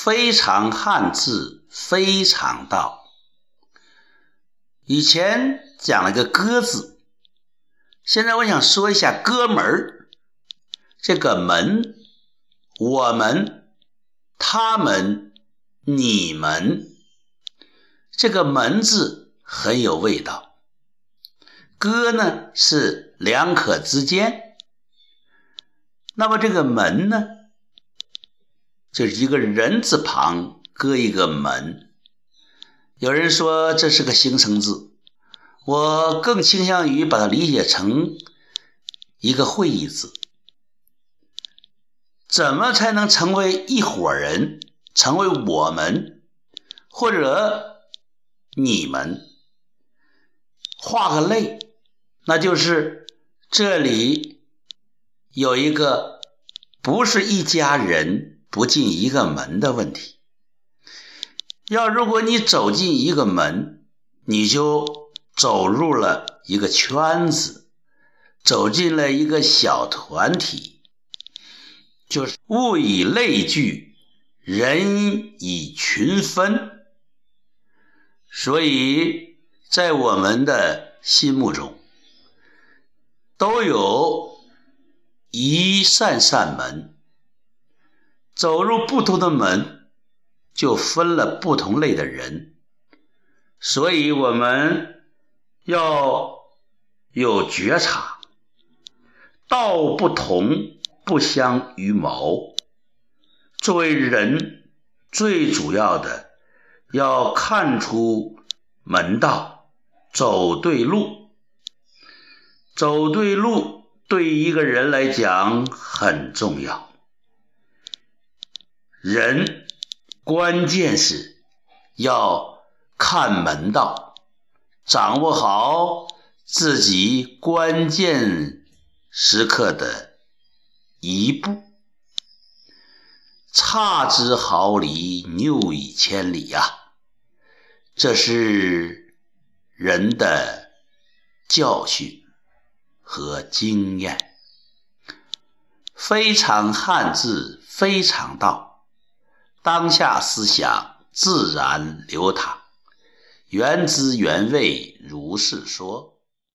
非常汉字，非常道。以前讲了个“歌”字，现在我想说一下“哥们儿”。这个“门”，我们、他们、你们，这个“门”字很有味道。“哥”呢是两可之间，那么这个“门”呢，就是一个人字旁搁一个“门”。有人说这是个形声字，我更倾向于把它理解成一个会意字。怎么才能成为一伙人，成为我们或者你们？画个类，那就是这里有一个不是一家人不进一个门的问题。要如果你走进一个门，你就走入了一个圈子，走进了一个小团体，就是物以类聚，人以群分。所以在我们的心目中，都有一扇扇门，走入不同的门。就分了不同类的人，所以我们要有觉察，道不同不相与谋。作为人，最主要的要看出门道，走对路。走对路对一个人来讲很重要，人。关键是要看门道，掌握好自己关键时刻的一步。差之毫厘，谬以千里呀！这是人的教训和经验。非常汉字，非常道。当下思想自然流淌，原汁原味如是说。